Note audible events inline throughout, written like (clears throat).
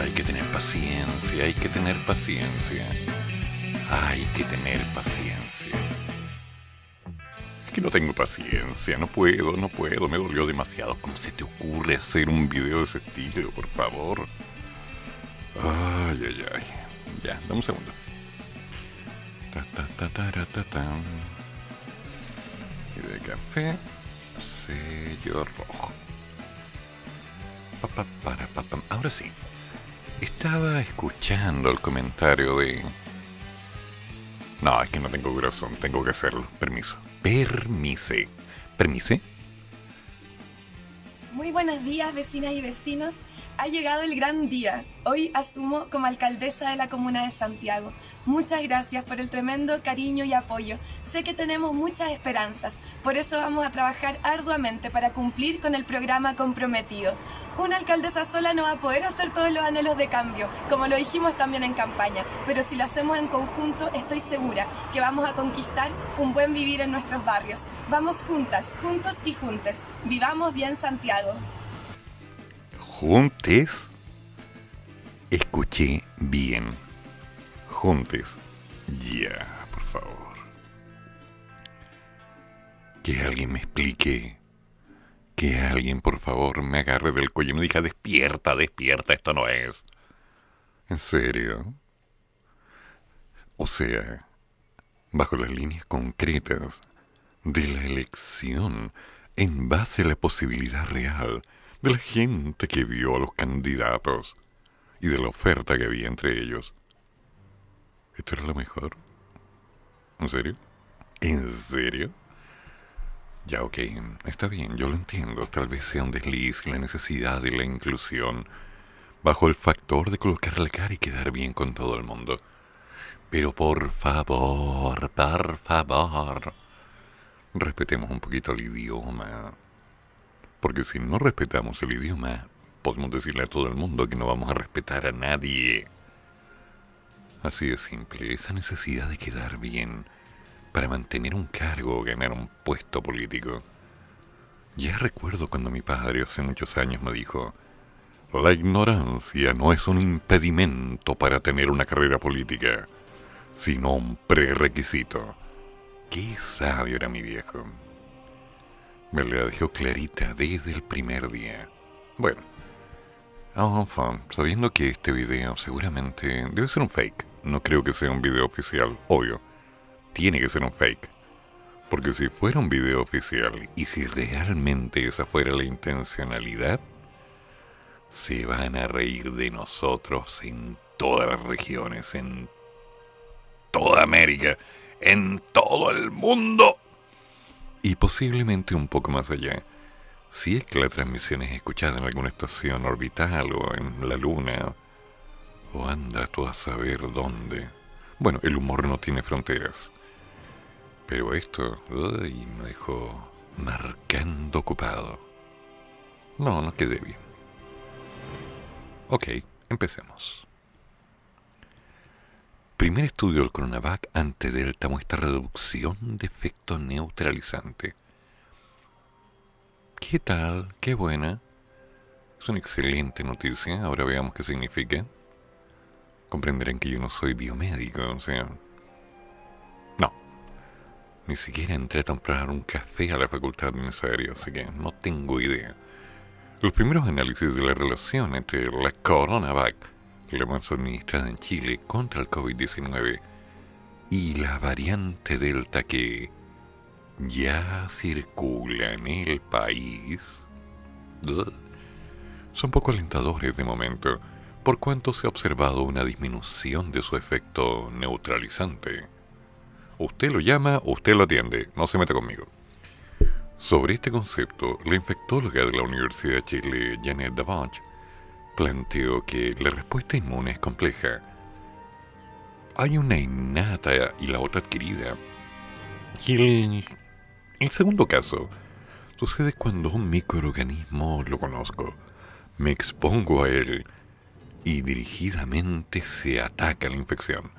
hay que tener paciencia, hay que tener paciencia. Hay que tener paciencia. Es que no tengo paciencia, no puedo, no puedo, me dolió demasiado. ¿Cómo se te ocurre hacer un video de ese estilo, por favor? Ay, ay, ay. Ya, dame un segundo. Ta, ta, ta, ta, ta, Y de café, sello rojo. Pa, pa, para, pa, Ahora sí. Estaba escuchando el comentario de... No, es que no tengo corazón, tengo que hacerlo. Permiso. Permise. ¿Permise? Muy buenos días, vecinas y vecinos ha llegado el gran día. Hoy asumo como alcaldesa de la comuna de Santiago. Muchas gracias por el tremendo cariño y apoyo. Sé que tenemos muchas esperanzas, por eso vamos a trabajar arduamente para cumplir con el programa comprometido. Una alcaldesa sola no va a poder hacer todos los anhelos de cambio, como lo dijimos también en campaña, pero si lo hacemos en conjunto estoy segura que vamos a conquistar un buen vivir en nuestros barrios. Vamos juntas, juntos y juntes. Vivamos bien Santiago juntes, escuché bien. Juntes. Ya, por favor. Que alguien me explique. Que alguien, por favor, me agarre del cuello y me diga, despierta, despierta, esto no es. ¿En serio? O sea, bajo las líneas concretas de la elección, en base a la posibilidad real de la gente que vio a los candidatos y de la oferta que había entre ellos. ¿Esto era lo mejor? ¿En serio? ¿En serio? Ya, ok, está bien, yo lo entiendo. Tal vez sea un desliz la necesidad de la inclusión bajo el factor de colocar la cara y quedar bien con todo el mundo. Pero por favor, por favor, respetemos un poquito el idioma. Porque si no respetamos el idioma, podemos decirle a todo el mundo que no vamos a respetar a nadie. Así de simple, esa necesidad de quedar bien para mantener un cargo o ganar un puesto político. Ya recuerdo cuando mi padre hace muchos años me dijo, la ignorancia no es un impedimento para tener una carrera política, sino un prerequisito. Qué sabio era mi viejo. Me la dejó clarita desde el primer día. Bueno, enfin, sabiendo que este video seguramente debe ser un fake. No creo que sea un video oficial, obvio. Tiene que ser un fake. Porque si fuera un video oficial y si realmente esa fuera la intencionalidad, se van a reír de nosotros en todas las regiones, en toda América, en todo el mundo y posiblemente un poco más allá. Si es que la transmisión es escuchada en alguna estación orbital o en la luna, o anda tú a saber dónde. Bueno, el humor no tiene fronteras. Pero esto, uy, me dejó marcando ocupado. No, no quedé bien. Ok, empecemos. Primer estudio del coronavac ante Delta muestra reducción de efecto neutralizante. ¿Qué tal? Qué buena. Es una excelente noticia. Ahora veamos qué significa. Comprenderán que yo no soy biomédico, o sea... No. Ni siquiera entré a comprar un café a la facultad de serio, así que no tengo idea. Los primeros análisis de la relación entre la coronavac la más administrada en Chile contra el COVID-19 y la variante Delta que ya circula en el país son poco alentadores de momento, por cuanto se ha observado una disminución de su efecto neutralizante. Usted lo llama, usted lo atiende, no se meta conmigo. Sobre este concepto, la infectóloga de la Universidad de Chile, Janet Davanch, planteo que la respuesta inmune es compleja. Hay una innata y la otra adquirida. Y el segundo caso sucede cuando un microorganismo lo conozco, me expongo a él y dirigidamente se ataca la infección.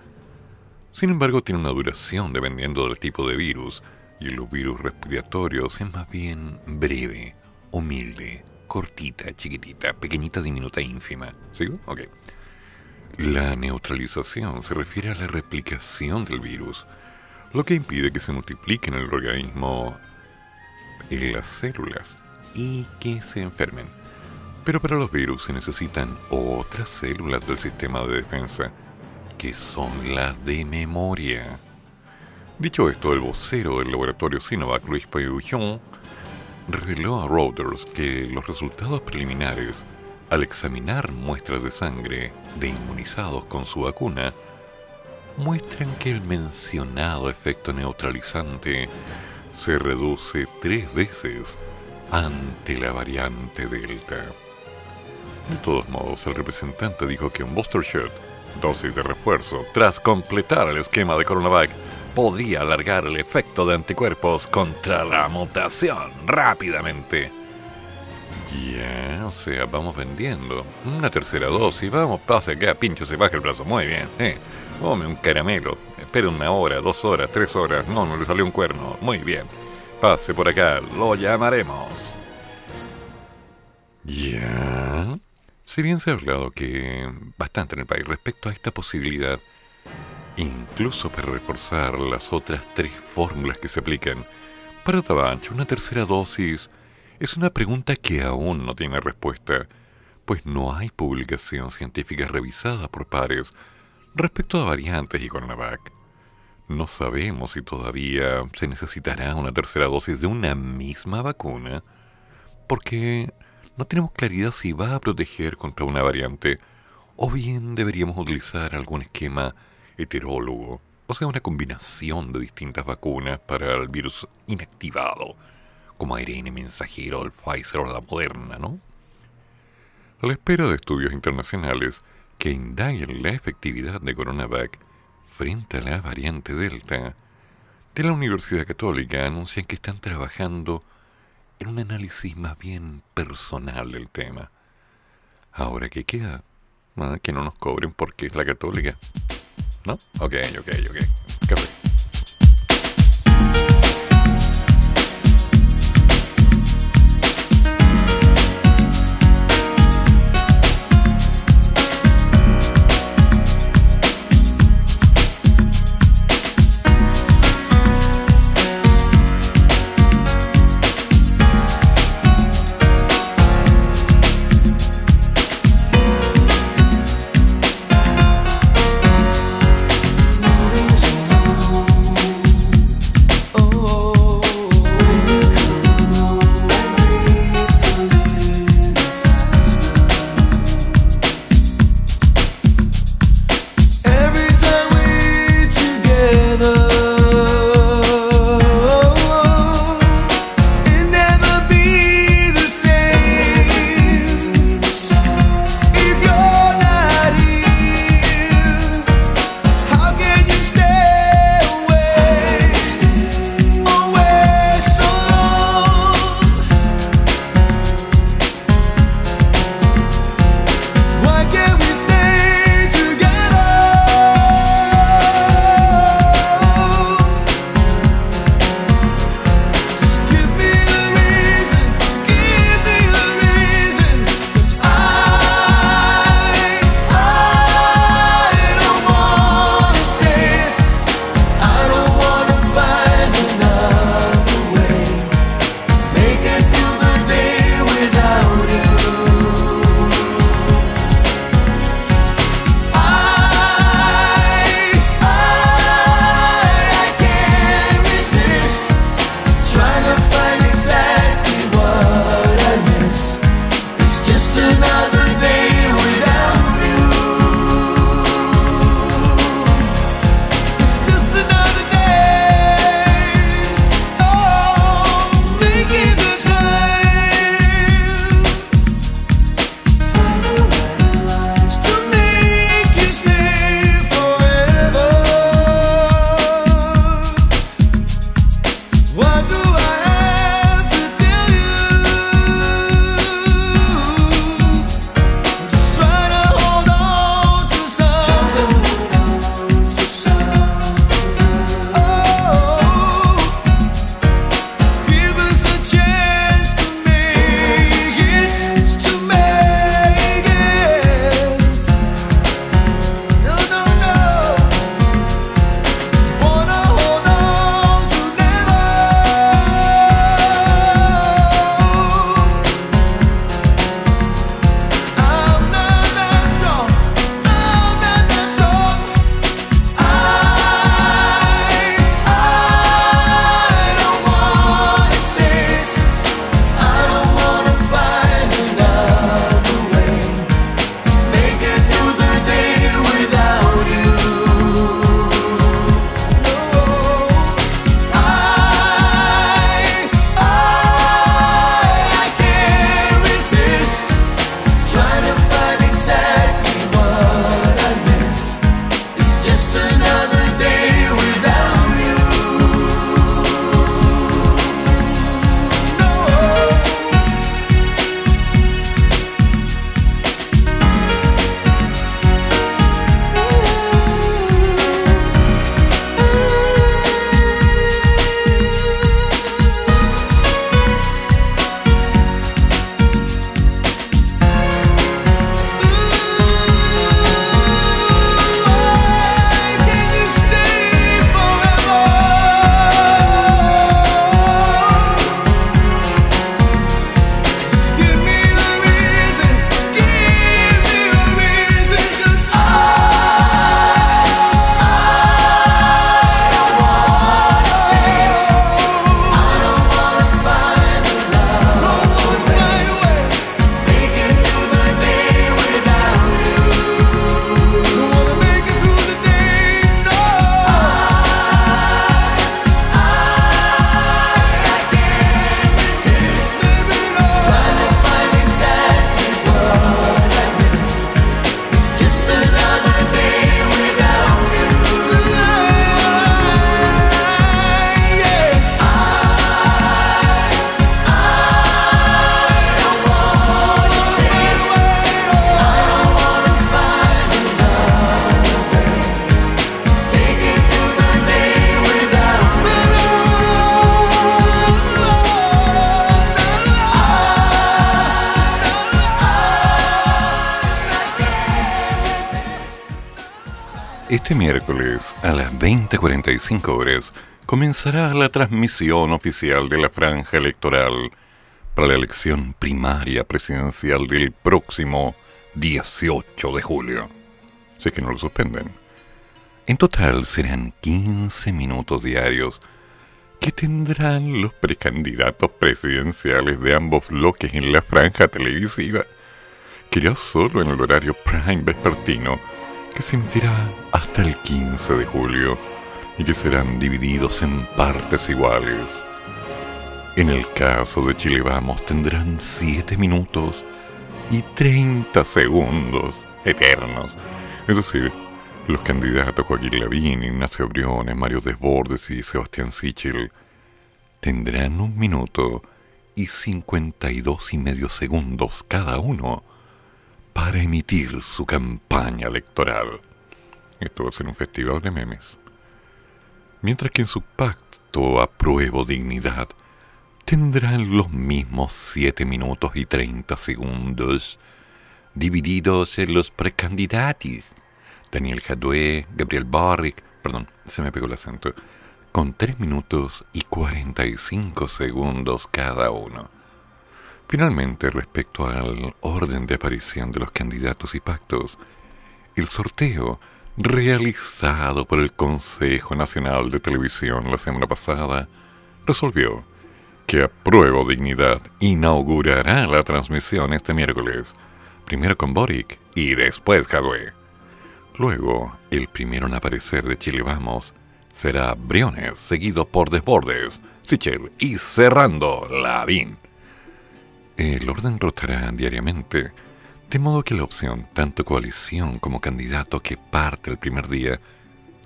Sin embargo, tiene una duración dependiendo del tipo de virus, y los virus respiratorios es más bien breve, humilde, cortita, chiquitita, pequeñita, diminuta, ínfima. ¿Sigo? Ok. La neutralización se refiere a la replicación del virus, lo que impide que se multiplique en el organismo en las células y que se enfermen. Pero para los virus se necesitan otras células del sistema de defensa, que son las de memoria. Dicho esto, el vocero del laboratorio Sinovac, Luis Peugeon, reveló a Reuters que los resultados preliminares, al examinar muestras de sangre de inmunizados con su vacuna, muestran que el mencionado efecto neutralizante se reduce tres veces ante la variante Delta. De todos modos, el representante dijo que un booster shot, dosis de refuerzo, tras completar el esquema de Coronavac, podría alargar el efecto de anticuerpos contra la mutación rápidamente. Ya, o sea, vamos vendiendo. Una tercera dosis, vamos, pase acá, pincho, se baja el brazo. Muy bien, eh. Come un caramelo. Espera una hora, dos horas, tres horas. No, no le salió un cuerno. Muy bien. Pase por acá, lo llamaremos. Ya. Si bien se ha hablado que bastante en el país respecto a esta posibilidad, incluso para reforzar las otras tres fórmulas que se aplican, para Tabancho una tercera dosis es una pregunta que aún no tiene respuesta, pues no hay publicación científica revisada por pares respecto a variantes y Coronavac. No sabemos si todavía se necesitará una tercera dosis de una misma vacuna, porque no tenemos claridad si va a proteger contra una variante o bien deberíamos utilizar algún esquema heterólogo, o sea, una combinación de distintas vacunas para el virus inactivado, como ARN mensajero del Pfizer o la Moderna, ¿no? A la espera de estudios internacionales que indaguen la efectividad de CoronaVac frente a la variante Delta, de la Universidad Católica anuncian que están trabajando un análisis más bien personal del tema. Ahora, ¿qué queda? Que no nos cobren porque es la católica. ¿No? Ok, ok, ok. Café. tonight. 20:45 horas comenzará la transmisión oficial de la franja electoral para la elección primaria presidencial del próximo 18 de julio. Si es que no lo suspenden. En total serán 15 minutos diarios que tendrán los precandidatos presidenciales de ambos bloques en la franja televisiva, que ya solo en el horario prime vespertino, que se emitirá hasta el 15 de julio y que serán divididos en partes iguales. En el caso de Chile Vamos tendrán 7 minutos y 30 segundos eternos. Es decir, los candidatos Joaquín Lavín, Ignacio Briones, Mario Desbordes y Sebastián Sichel tendrán un minuto y 52 y medio segundos cada uno para emitir su campaña electoral. Esto va a ser un festival de memes. Mientras que en su pacto apruebo dignidad tendrán los mismos 7 minutos y 30 segundos, divididos en los precandidatos. Daniel Jadue, Gabriel Barrick, perdón, se me pegó el acento, con 3 minutos y 45 segundos cada uno. Finalmente, respecto al orden de aparición de los candidatos y pactos, el sorteo realizado por el Consejo Nacional de Televisión la semana pasada resolvió que Apruebo Dignidad inaugurará la transmisión este miércoles, primero con Boric y después Jadwe. Luego, el primero en aparecer de Chile Vamos será Briones, seguido por Desbordes, Sichel y cerrando Lavín. El orden rotará diariamente, de modo que la opción tanto coalición como candidato que parte el primer día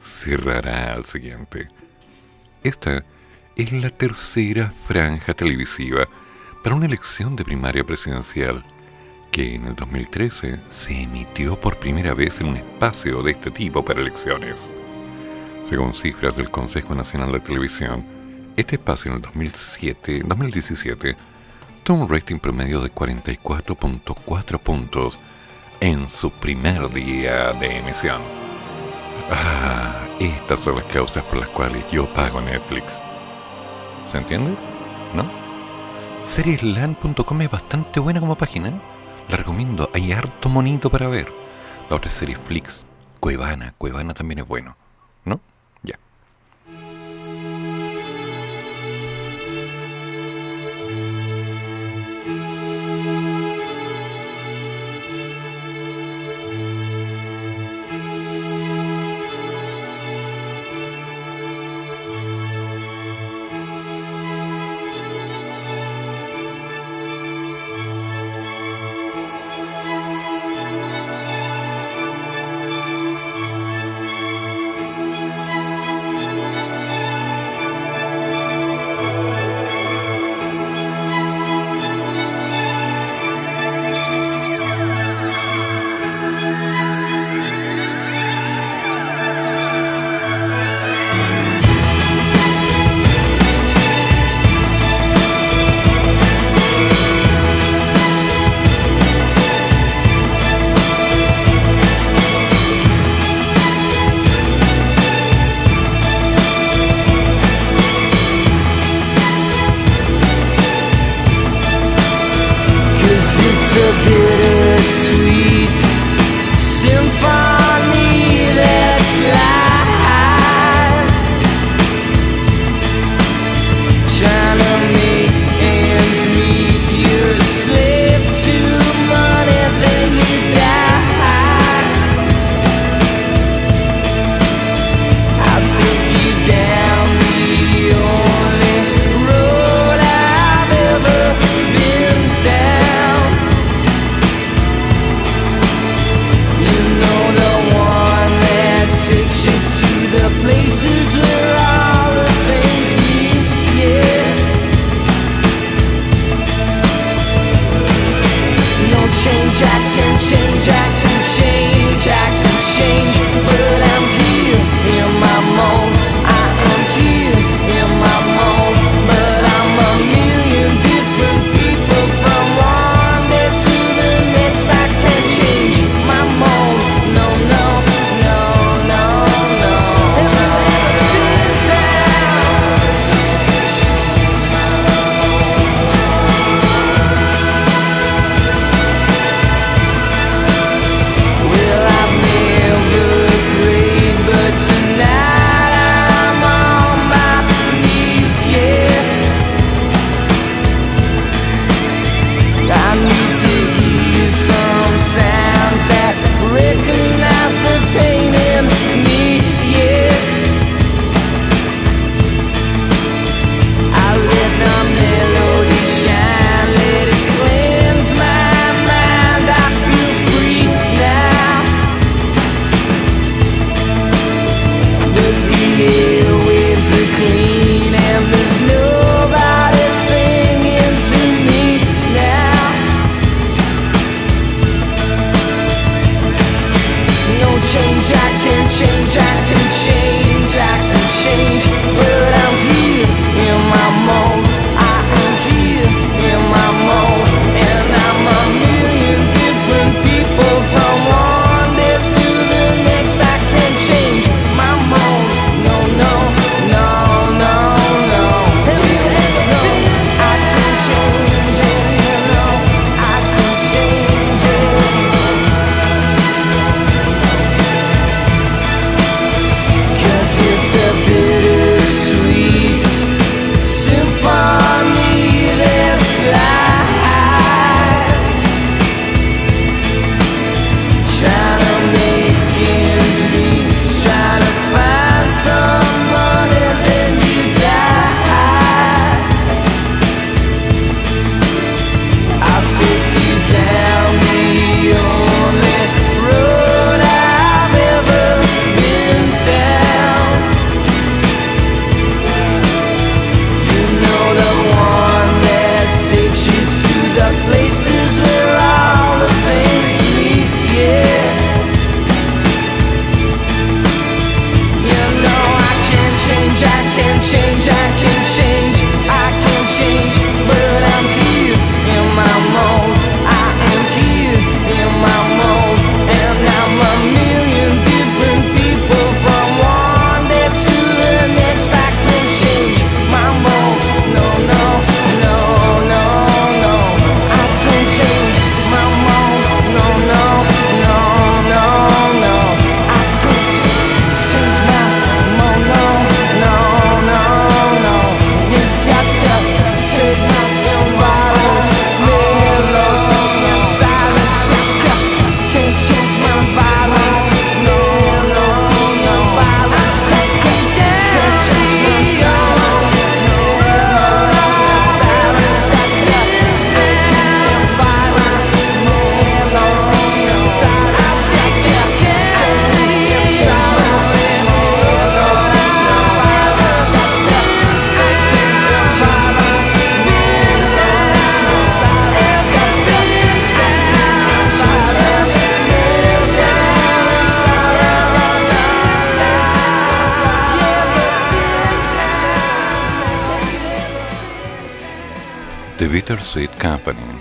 cerrará al siguiente. Esta es la tercera franja televisiva para una elección de primaria presidencial que en el 2013 se emitió por primera vez en un espacio de este tipo para elecciones. Según cifras del Consejo Nacional de Televisión, este espacio en el 2007, 2017 un rating promedio de 44.4 puntos en su primer día de emisión. Ah, estas son las causas por las cuales yo pago Netflix. ¿Se entiende? ¿No? Seriesland.com es bastante buena como página. La recomiendo. Hay harto monito para ver. La otra serie Flix. Cuevana. Cuevana también es bueno.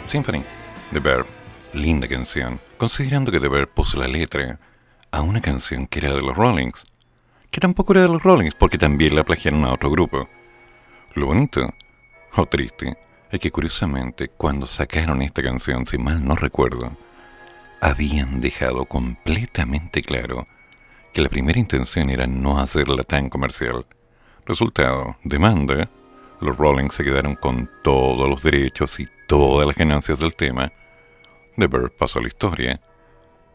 Symphony, The Verb, linda canción, considerando que The Verb puso la letra a una canción que era de los Rollings, que tampoco era de los Rollings porque también la plagiaron a otro grupo. Lo bonito, o triste, es que curiosamente cuando sacaron esta canción, si mal no recuerdo, habían dejado completamente claro que la primera intención era no hacerla tan comercial. Resultado, demanda, los Rollings se quedaron con todos los derechos y todas las ganancias del tema. The Bird pasó a la historia.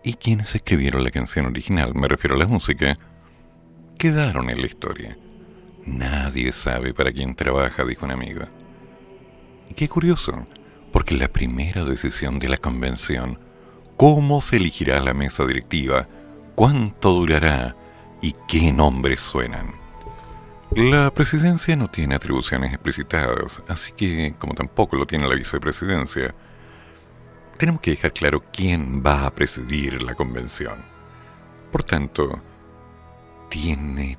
Y quienes escribieron la canción original, me refiero a la música, quedaron en la historia. Nadie sabe para quién trabaja, dijo un amigo. Y qué curioso, porque la primera decisión de la convención, cómo se elegirá la mesa directiva, cuánto durará y qué nombres suenan. La presidencia no tiene atribuciones explicitadas, así que, como tampoco lo tiene la vicepresidencia, tenemos que dejar claro quién va a presidir la convención. Por tanto, tiene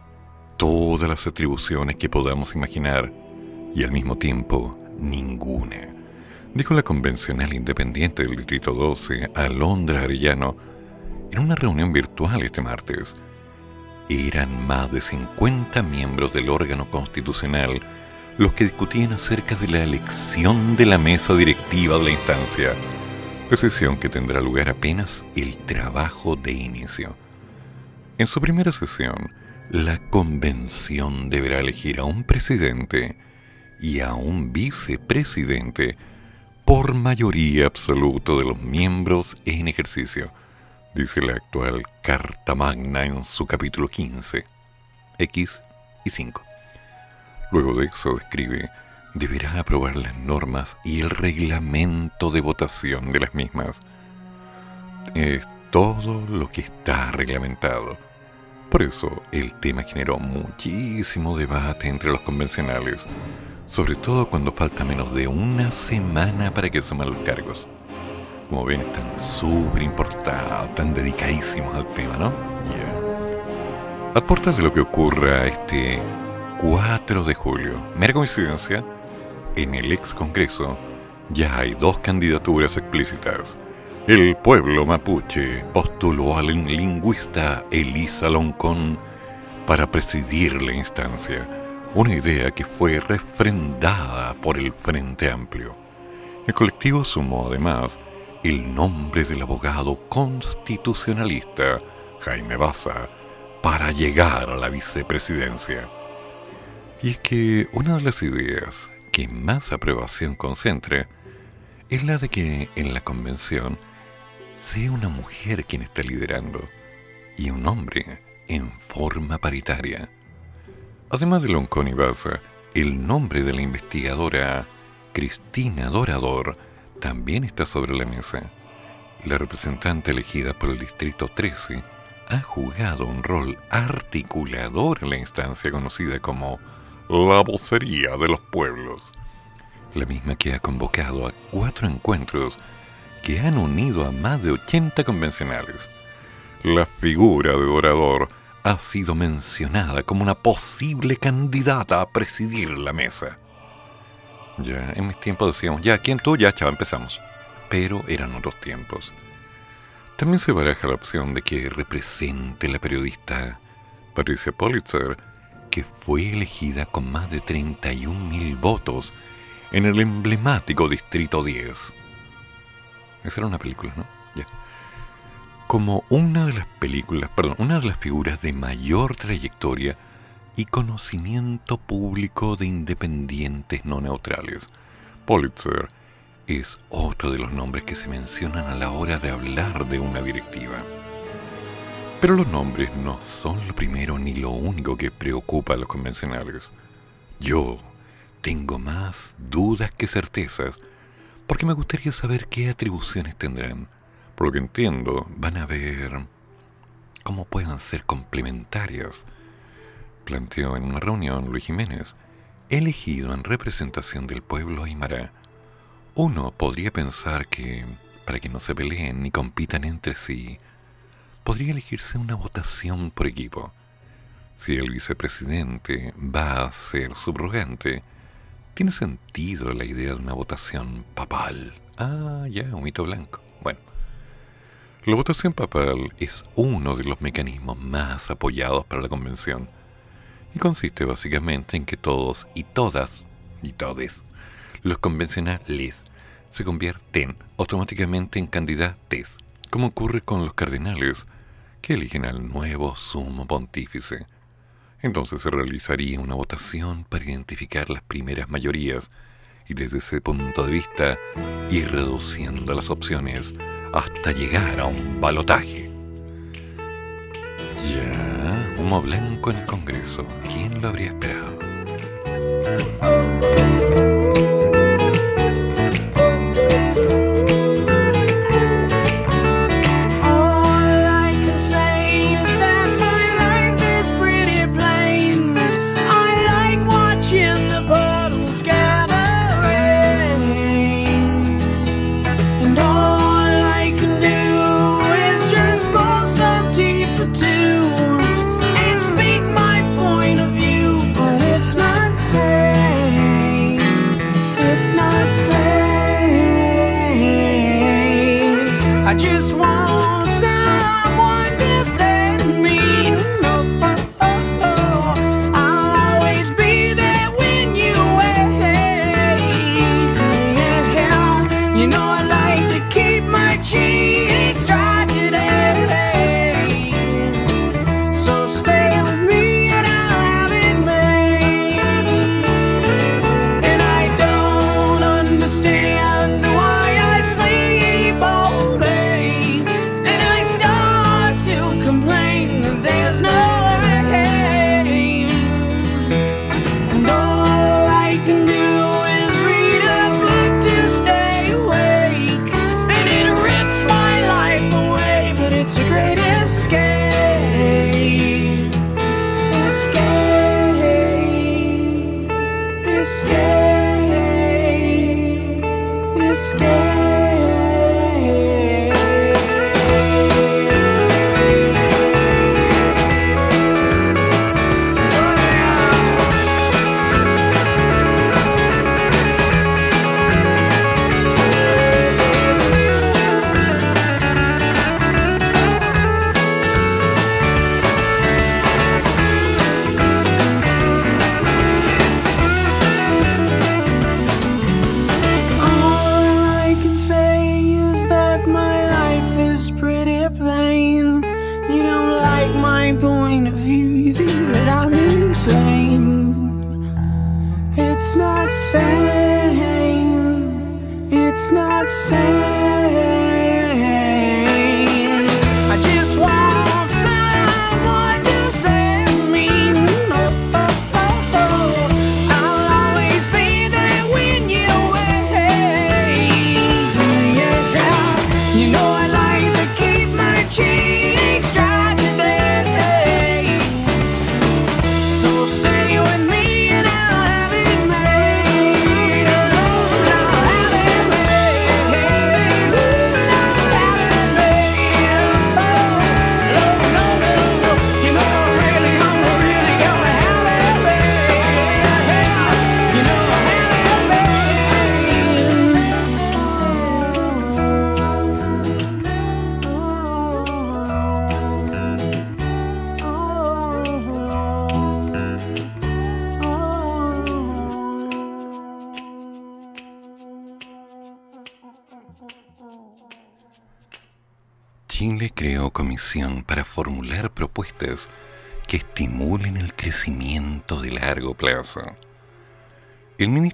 todas las atribuciones que podamos imaginar y al mismo tiempo ninguna. Dijo la convencional independiente del Distrito 12, Alondra Arellano, en una reunión virtual este martes eran más de 50 miembros del órgano constitucional los que discutían acerca de la elección de la mesa directiva de la instancia, decisión que tendrá lugar apenas el trabajo de inicio. En su primera sesión, la convención deberá elegir a un presidente y a un vicepresidente por mayoría absoluta de los miembros en ejercicio dice la actual Carta Magna en su capítulo 15, X y 5. Luego de eso describe, deberá aprobar las normas y el reglamento de votación de las mismas. Es todo lo que está reglamentado. Por eso el tema generó muchísimo debate entre los convencionales, sobre todo cuando falta menos de una semana para que suman los cargos como ven, están súper importados, tan dedicadísimos al tema, ¿no? Yeah. A puertas de lo que ocurra este 4 de julio, mera coincidencia, en el ex Congreso ya hay dos candidaturas explícitas. El pueblo mapuche postuló al lingüista Elisa Loncón para presidir la instancia, una idea que fue refrendada por el Frente Amplio. El colectivo sumó además el nombre del abogado constitucionalista Jaime Baza para llegar a la vicepresidencia. Y es que una de las ideas que más aprobación concentra es la de que en la convención sea una mujer quien está liderando y un hombre en forma paritaria. Además de Loncón y Baza, el nombre de la investigadora Cristina Dorador también está sobre la mesa. La representante elegida por el Distrito 13 ha jugado un rol articulador en la instancia conocida como la vocería de los pueblos, la misma que ha convocado a cuatro encuentros que han unido a más de 80 convencionales. La figura de Dorador ha sido mencionada como una posible candidata a presidir la mesa. Ya, en mis tiempos decíamos, ya, ¿quién tú? Ya, chao, empezamos. Pero eran otros tiempos. También se baraja la opción de que represente la periodista Patricia Pulitzer, que fue elegida con más de 31.000 votos en el emblemático Distrito 10. Esa era una película, ¿no? Ya. Como una de las películas, perdón, una de las figuras de mayor trayectoria y conocimiento público de independientes no neutrales. Pulitzer es otro de los nombres que se mencionan a la hora de hablar de una directiva. Pero los nombres no son lo primero ni lo único que preocupa a los convencionales. Yo tengo más dudas que certezas, porque me gustaría saber qué atribuciones tendrán. Por lo que entiendo, van a ver cómo puedan ser complementarias planteó en una reunión Luis Jiménez, elegido en representación del pueblo aymara. Uno podría pensar que, para que no se peleen ni compitan entre sí, podría elegirse una votación por equipo. Si el vicepresidente va a ser subrogante, tiene sentido la idea de una votación papal. Ah, ya, un mito blanco. Bueno, la votación papal es uno de los mecanismos más apoyados para la convención y consiste básicamente en que todos y todas y todes los convencionales se convierten automáticamente en candidates, como ocurre con los cardenales que eligen al nuevo sumo pontífice. Entonces se realizaría una votación para identificar las primeras mayorías y desde ese punto de vista ir reduciendo las opciones hasta llegar a un balotaje. Ya, humo blanco en el Congreso. ¿Quién lo habría esperado?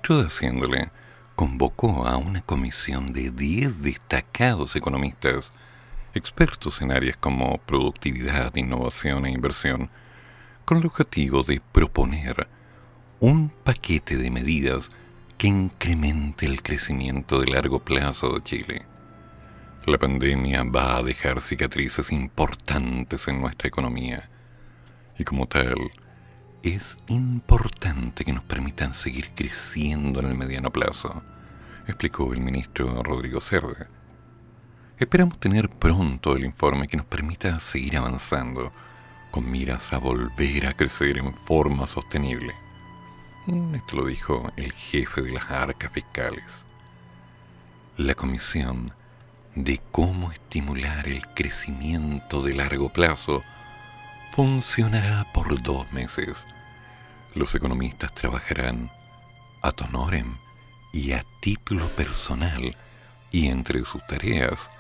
Ministro de Hacienda convocó a una comisión de 10 destacados economistas, expertos en áreas como productividad, innovación e inversión, con el objetivo de proponer un paquete de medidas que incremente el crecimiento de largo plazo de Chile. La pandemia va a dejar cicatrices importantes en nuestra economía y como tal es importante que nos permitan seguir creciendo en el mediano plazo, explicó el ministro Rodrigo Cerda. Esperamos tener pronto el informe que nos permita seguir avanzando con miras a volver a crecer en forma sostenible. Mm, esto lo dijo el jefe de las arcas fiscales. La comisión de cómo estimular el crecimiento de largo plazo funcionará por dos meses. Los economistas trabajarán a tonorem y a título personal y entre sus tareas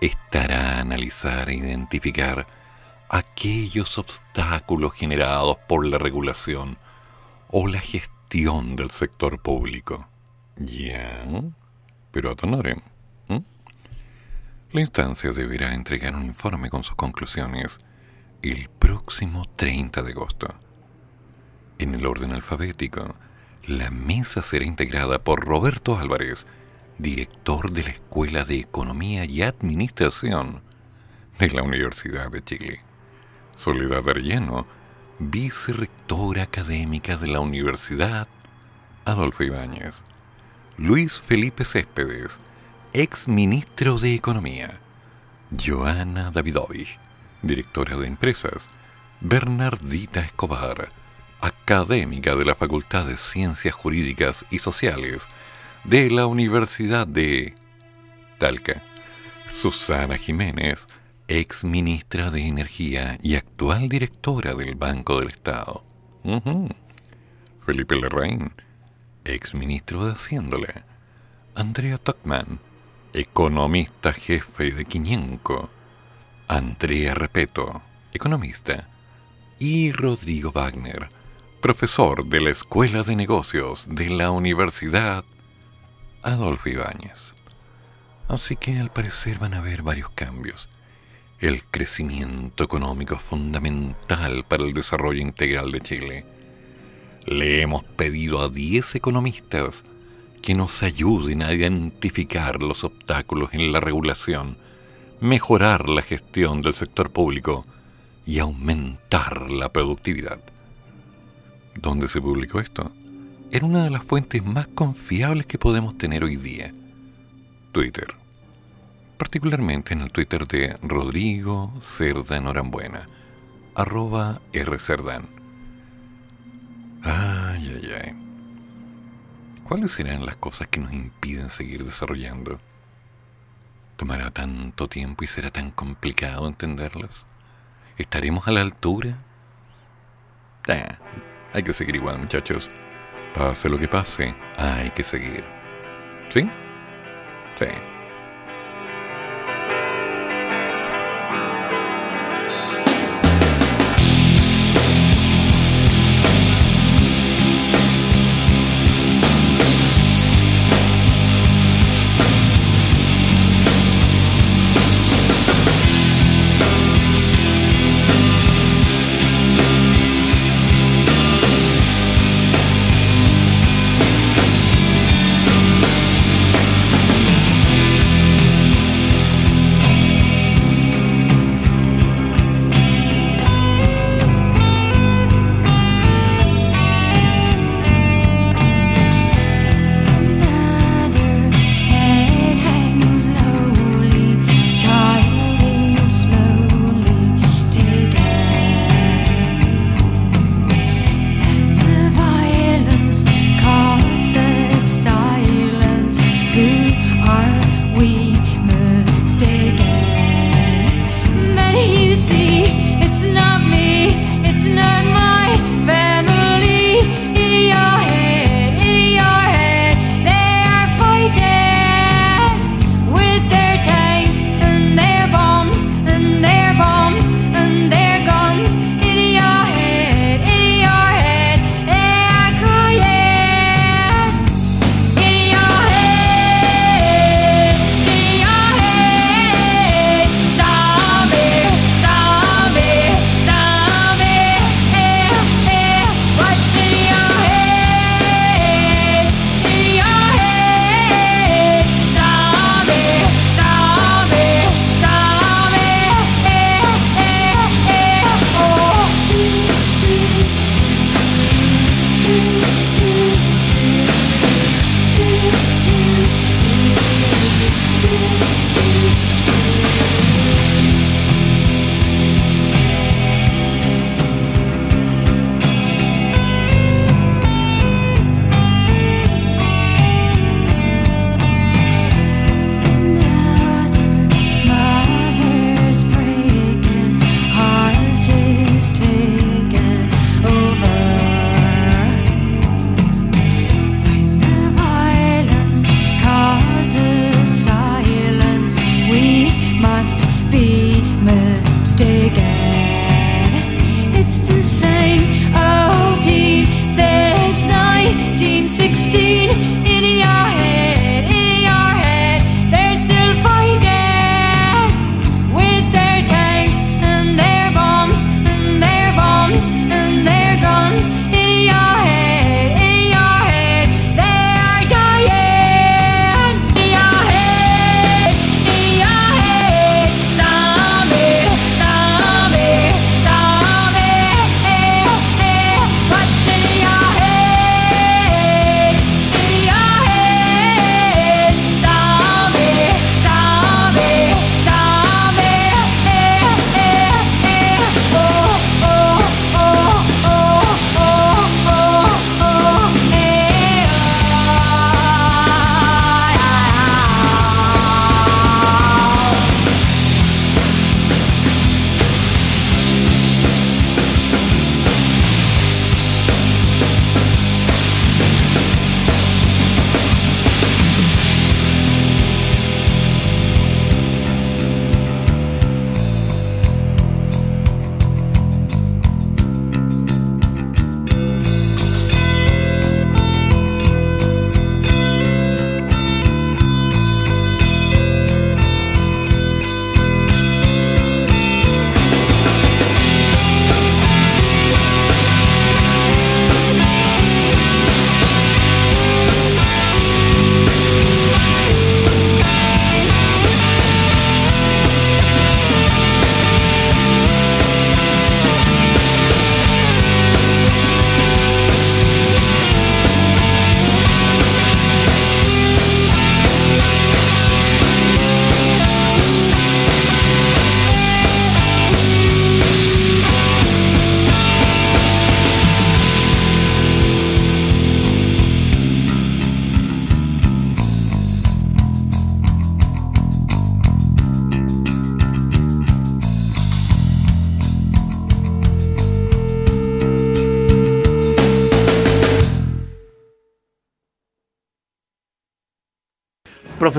estará analizar e identificar aquellos obstáculos generados por la regulación o la gestión del sector público. ¿Ya? Pero a tonorem. La instancia deberá entregar un informe con sus conclusiones el próximo 30 de agosto. En el orden alfabético, la mesa será integrada por Roberto Álvarez, director de la Escuela de Economía y Administración de la Universidad de Chile. Soledad Arellano, vicerrectora académica de la Universidad Adolfo Ibáñez. Luis Felipe Céspedes, ex ministro de Economía. Joana Davidovich, directora de empresas. Bernardita Escobar, académica de la Facultad de Ciencias Jurídicas y Sociales de la Universidad de Talca. Susana Jiménez, ex ministra de Energía y actual directora del Banco del Estado. Felipe Larraín, ex ministro de Haciéndola. Andrea Tuckman, economista jefe de Quiñenco. Andrea Repeto, economista. Y Rodrigo Wagner, profesor de la Escuela de Negocios de la Universidad Adolfo Ibáñez. Así que al parecer van a haber varios cambios. El crecimiento económico es fundamental para el desarrollo integral de Chile. Le hemos pedido a 10 economistas que nos ayuden a identificar los obstáculos en la regulación, mejorar la gestión del sector público y aumentar la productividad. ¿Dónde se publicó esto? En una de las fuentes más confiables que podemos tener hoy día, Twitter particularmente en el Twitter de Rodrigo Cerda Norambuena, arroba rcerdan. Ay, ay, ay. ¿Cuáles serán las cosas que nos impiden seguir desarrollando? ¿Tomará tanto tiempo y será tan complicado entenderlos? ¿Estaremos a la altura? Ah, hay que seguir igual, muchachos. Pase lo que pase, hay que seguir. ¿Sí? Sí.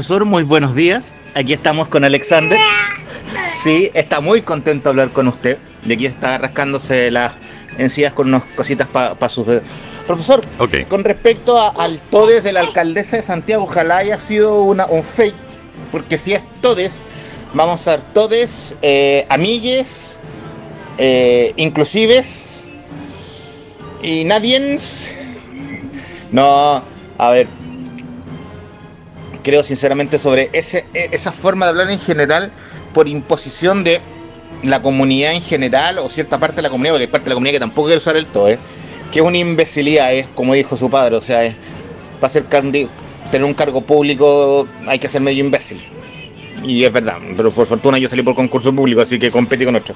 Profesor, muy buenos días. Aquí estamos con Alexander. Sí, está muy contento de hablar con usted. Y aquí está rascándose las encías con unas cositas para sus dedos. Profesor, con respecto a- al todes de la alcaldesa de Santiago, ojalá haya sido una, un fake, porque si es todes, vamos a ver todes, eh, amigues, eh, inclusives y nadie. No, a ver, creo sinceramente sobre ese, e- esa forma de hablar en general por imposición de la comunidad en general o cierta parte de la comunidad, porque hay parte de la comunidad que tampoco quiere usar el todo, ¿eh? que es una imbecilidad, es como dijo su padre, o sea, es, para ser tener un cargo público hay que ser medio imbécil. Y es verdad, pero por fortuna yo salí por concurso público, así que competí con otro.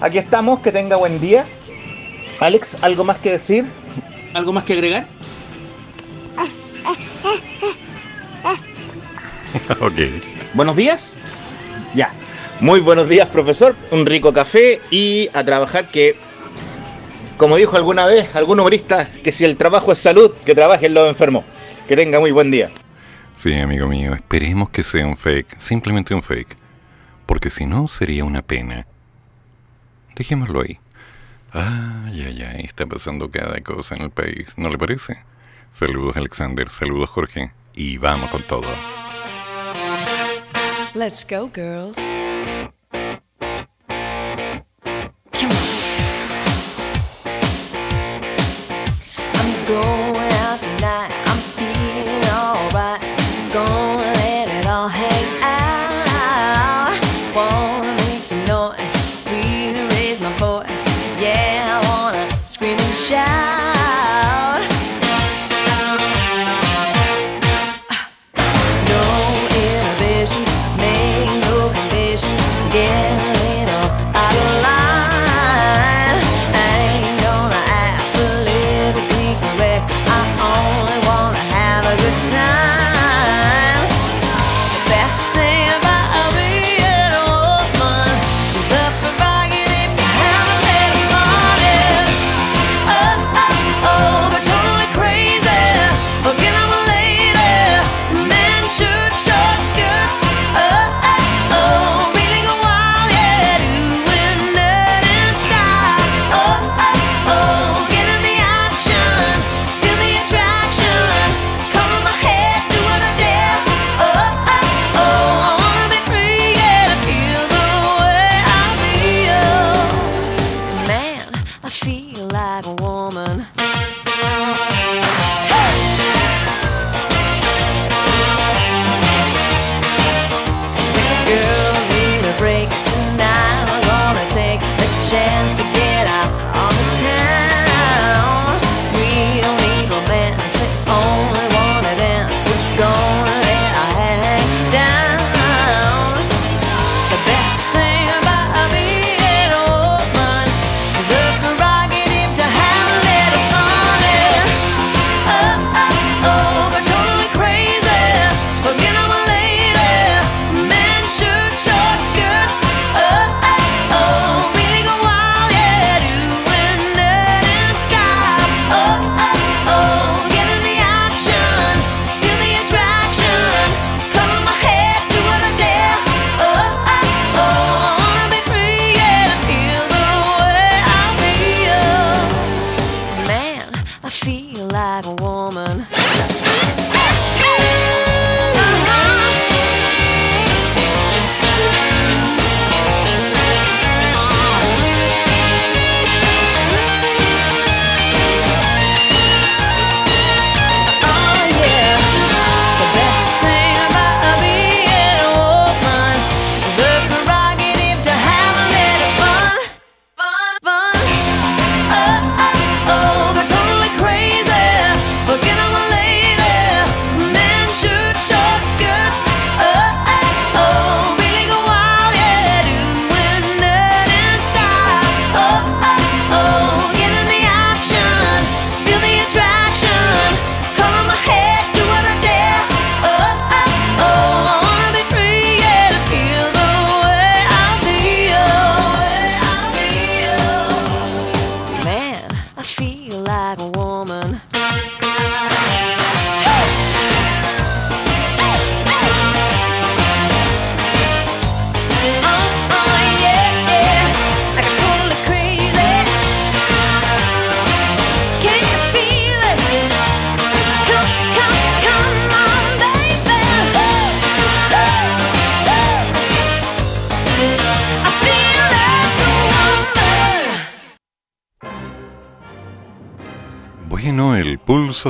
Aquí estamos, que tenga buen día. Alex, ¿algo más que decir? ¿Algo más que agregar? (laughs) ok. Buenos días. Ya. Muy buenos días, profesor. Un rico café y a trabajar que, como dijo alguna vez algún humorista, que si el trabajo es salud, que trabajen los enfermos. Que tenga muy buen día. Sí, amigo mío, esperemos que sea un fake, simplemente un fake. Porque si no, sería una pena. Dejémoslo ahí. Ay, ay, ay, está pasando cada cosa en el país, ¿no le parece? Saludos, Alexander, saludos, Jorge, y vamos con todo. Let's go, girls.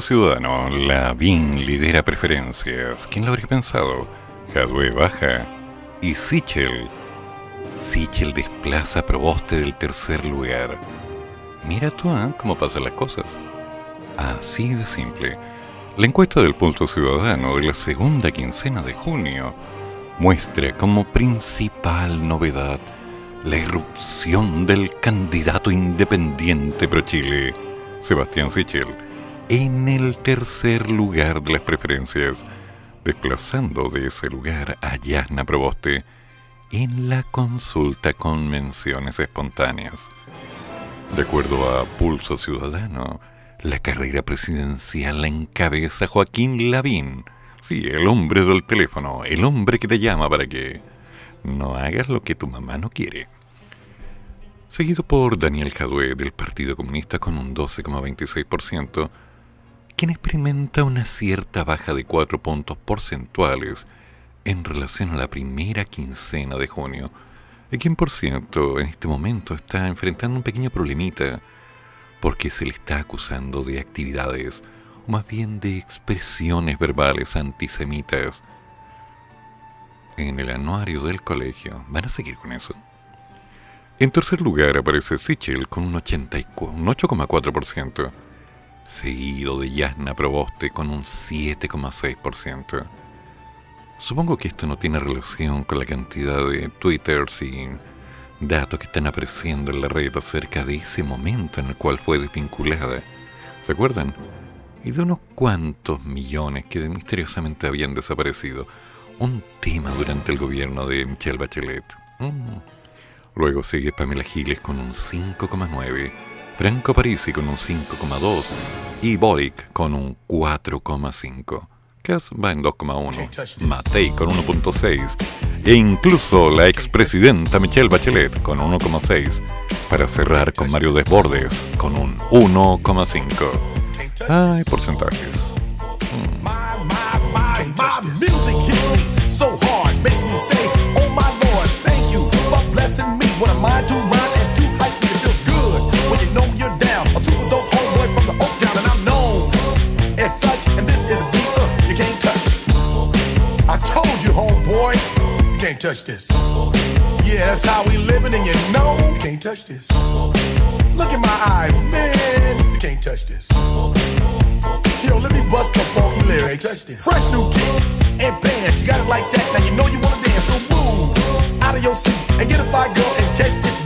Ciudadano, la BIN lidera preferencias. ¿Quién lo habría pensado? Jadwe baja y Sichel. Sichel desplaza a Proboste del tercer lugar. Mira tú ¿ah? cómo pasan las cosas. Así de simple. La encuesta del Pulso Ciudadano de la segunda quincena de junio muestra como principal novedad la irrupción del candidato independiente pro Chile, Sebastián Sichel en el tercer lugar de las preferencias, desplazando de ese lugar a Yasna Proboste en la consulta con menciones espontáneas. De acuerdo a Pulso Ciudadano, la carrera presidencial la encabeza Joaquín Lavín. Sí, el hombre del teléfono, el hombre que te llama para que no hagas lo que tu mamá no quiere. Seguido por Daniel Jadue del Partido Comunista con un 12,26%, quien experimenta una cierta baja de 4 puntos porcentuales en relación a la primera quincena de junio, y quien por cierto en este momento está enfrentando un pequeño problemita porque se le está acusando de actividades, o más bien de expresiones verbales antisemitas. En el anuario del colegio, ¿van a seguir con eso? En tercer lugar aparece Sichel con un 8,4% seguido de Yasna Proboste con un 7,6%. Supongo que esto no tiene relación con la cantidad de twitters y datos que están apareciendo en la red acerca de ese momento en el cual fue desvinculada. ¿Se acuerdan? Y de unos cuantos millones que misteriosamente habían desaparecido. Un tema durante el gobierno de Michelle Bachelet. Mm. Luego sigue Pamela Giles con un 5,9%. Franco Parisi con un 5,2 y Boric con un 4,5. Cass va en 2,1, Matei con 1,6 e incluso la expresidenta Michelle Bachelet con 1,6 para cerrar con Mario Desbordes con un 1,5. Ay, porcentajes. Mm. Can't touch this. Yeah, that's how we living, and you know you can't touch this. Look in my eyes, man, you can't touch this. Yo, let me bust the funky lyrics. Fresh new kicks and bands, you got it like that. Now you know you wanna dance, so move out of your seat and get a fire girl and catch this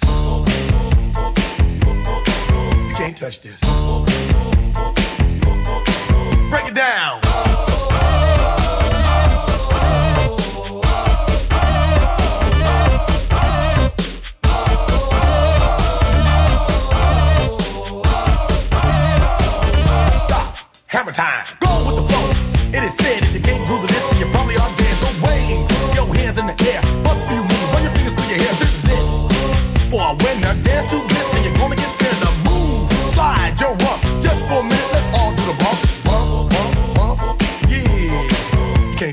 Can't touch this. Break it down. Stop. Hammer time.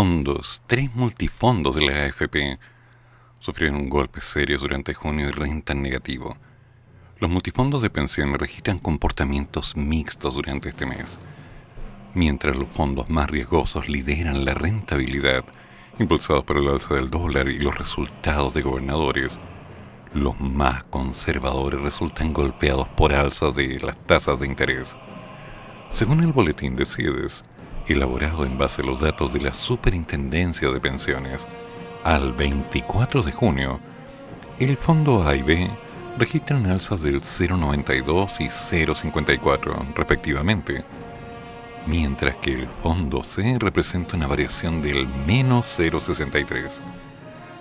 Tres fondos, tres multifondos de la AFP sufrieron un golpe serio durante junio y rentan negativo. Los multifondos de pensiones registran comportamientos mixtos durante este mes, mientras los fondos más riesgosos lideran la rentabilidad, impulsados por el alza del dólar y los resultados de gobernadores. Los más conservadores resultan golpeados por alzas de las tasas de interés. Según el boletín de CIEDES, elaborado en base a los datos de la Superintendencia de Pensiones, al 24 de junio, el fondo A y B registran alzas del 0,92 y 0,54 respectivamente, mientras que el fondo C representa una variación del menos 0,63.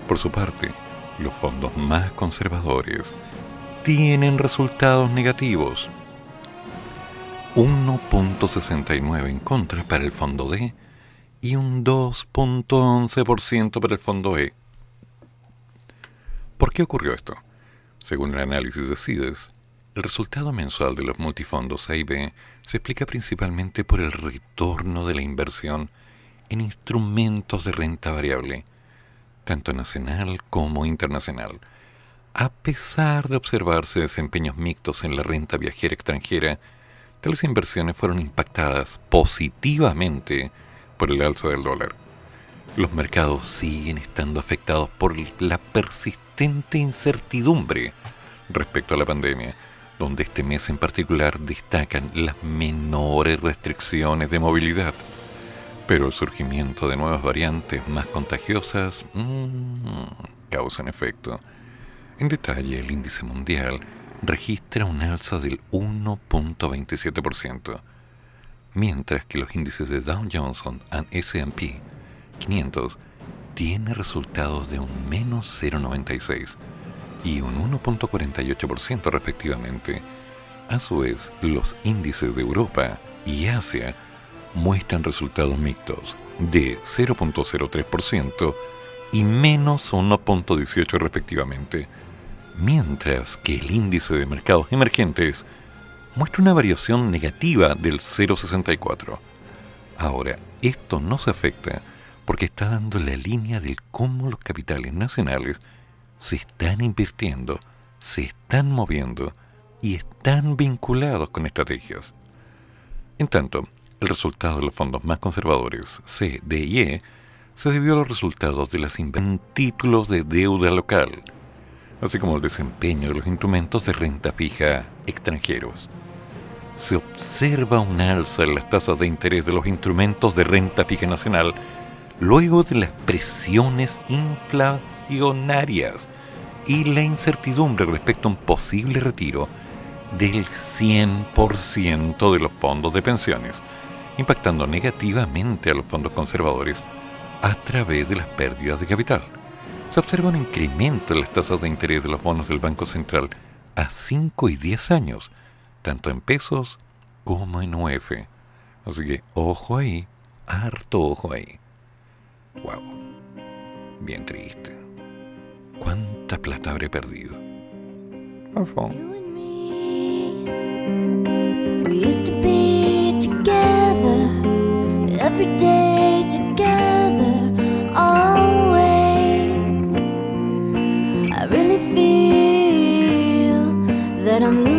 Por su parte, los fondos más conservadores tienen resultados negativos. 1.69 en contra para el fondo D y un 2.11% para el fondo E. ¿Por qué ocurrió esto? Según el análisis de CIDES, el resultado mensual de los multifondos A y B se explica principalmente por el retorno de la inversión en instrumentos de renta variable, tanto nacional como internacional. A pesar de observarse desempeños mixtos en la renta viajera extranjera, tales inversiones fueron impactadas positivamente por el alza del dólar. Los mercados siguen estando afectados por la persistente incertidumbre respecto a la pandemia, donde este mes en particular destacan las menores restricciones de movilidad. Pero el surgimiento de nuevas variantes más contagiosas mmm, causan efecto. En detalle, el índice mundial registra un alza del 1.27%, mientras que los índices de Dow Jones y S&P 500 tienen resultados de un menos 0.96 y un 1.48% respectivamente. A su vez, los índices de Europa y Asia muestran resultados mixtos de 0.03% y menos 1.18 respectivamente, mientras que el índice de mercados emergentes muestra una variación negativa del 0.64. Ahora, esto no se afecta porque está dando la línea del cómo los capitales nacionales se están invirtiendo, se están moviendo y están vinculados con estrategias. En tanto, el resultado de los fondos más conservadores, C, D y E, se debió a los resultados de las inversiones en títulos de deuda local, así como el desempeño de los instrumentos de renta fija extranjeros. Se observa un alza en las tasas de interés de los instrumentos de renta fija nacional luego de las presiones inflacionarias y la incertidumbre respecto a un posible retiro del 100% de los fondos de pensiones, impactando negativamente a los fondos conservadores a través de las pérdidas de capital. Se observa un incremento en las tasas de interés de los bonos del Banco Central a 5 y 10 años, tanto en pesos como en UF. Así que ojo ahí, harto ojo ahí. Wow. Bien triste. ¿Cuánta plata habré perdido? Me, we used to be together I'm losing.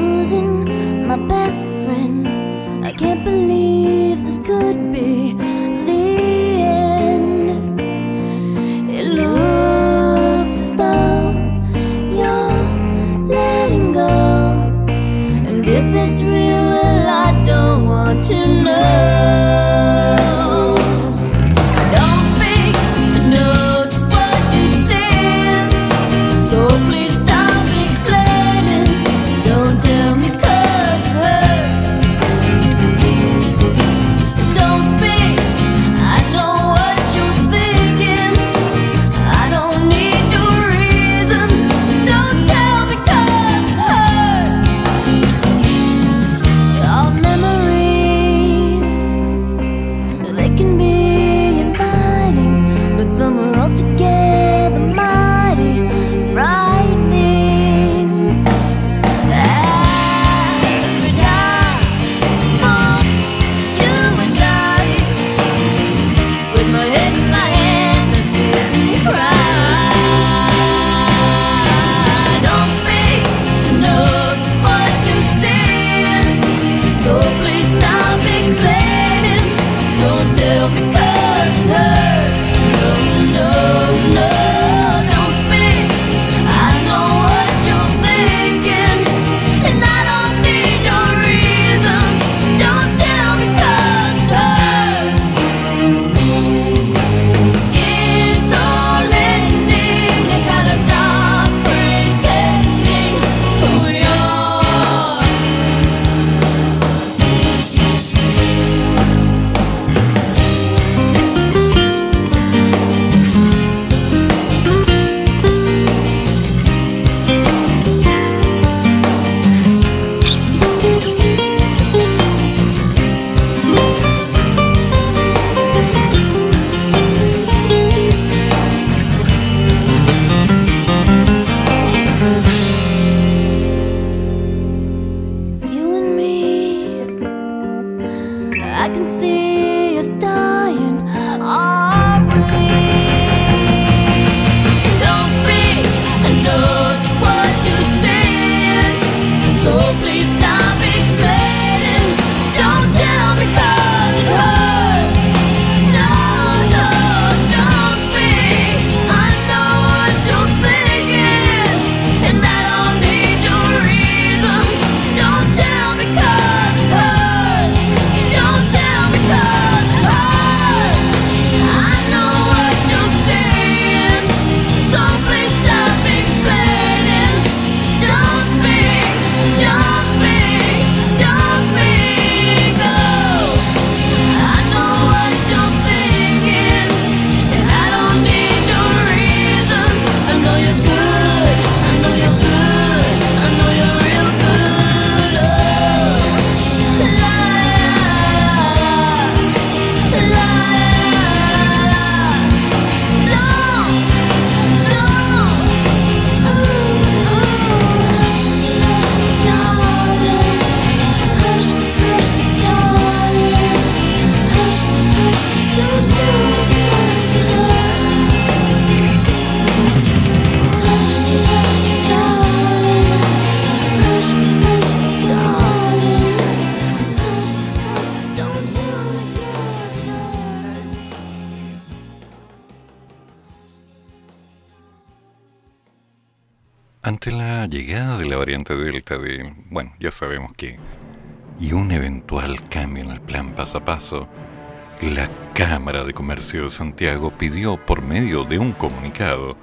de Comercio de Santiago pidió por medio de un comunicado